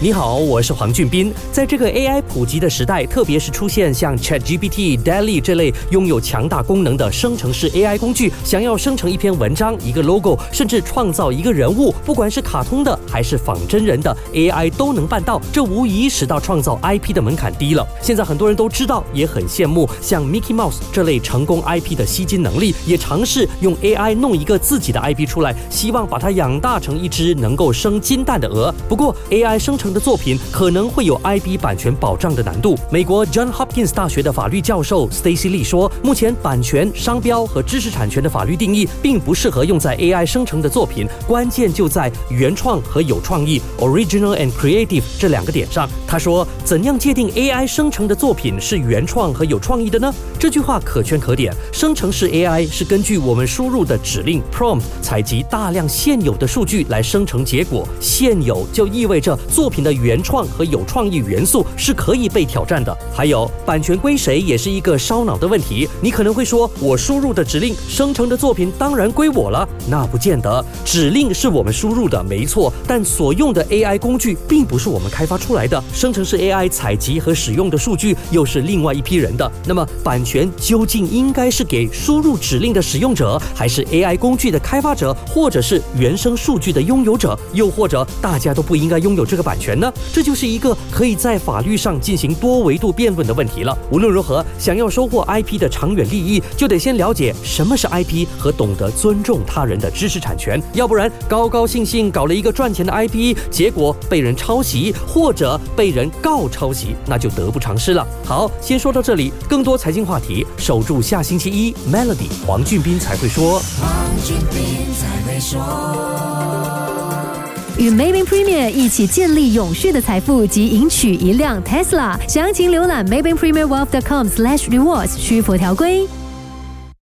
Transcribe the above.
你好，我是黄俊斌。在这个 AI 普及的时代，特别是出现像 ChatGPT、DALL-E 这类拥有强大功能的生成式 AI 工具，想要生成一篇文章、一个 logo，甚至创造一个人物，不管是卡通的还是仿真人的 AI 都能办到。这无疑使到创造 IP 的门槛低了。现在很多人都知道，也很羡慕像 Mickey Mouse 这类成功 IP 的吸金能力，也尝试用 AI 弄一个自己的 IP 出来，希望把它养大成一只能够生金蛋的鹅。不过 AI 生成的作品可能会有 IP 版权保障的难度。美国 John Hopkins 大学的法律教授 Stacy Lee 说，目前版权、商标和知识产权的法律定义并不适合用在 AI 生成的作品，关键就在原创和有创意 （original and creative） 这两个点上。他说，怎样界定 AI 生成的作品是原创和有创意的呢？这句话可圈可点。生成式 AI 是根据我们输入的指令 prompt 采集大量现有的数据来生成结果，现有就意味着作品的原创和有创意元素是可以被挑战的。还有版权归谁也是一个烧脑的问题。你可能会说，我输入的指令生成的作品当然归我了，那不见得。指令是我们输入的，没错，但所用的 AI 工具并不是我们开发出来的。生成式 AI 采集和使用的数据又是另外一批人的。那么版权究竟应该是给输入指令的使用者，还是 AI 工具的开发者，或者是原生数据的拥有者，又或者大家都不应该拥有这个版权呢？这就是一个可以在法律上进行多维度辩论的问题了。无论如何，想要收获 IP 的长远利益，就得先了解什么是 IP 和懂得尊重他人的知识产权，要不然高高兴兴搞了一个赚钱的 IP，结果被人抄袭或者被人告抄袭，那就得不偿失了。好，先说到这里，更多财经话题，守住下星期一 Melody 黄俊斌才会说。黄俊斌才会说。Maybin Premier 一起建立永续的财富及赢取一辆 Tesla。详情浏览 maybinpremierwealth.com/rewards，需符条规。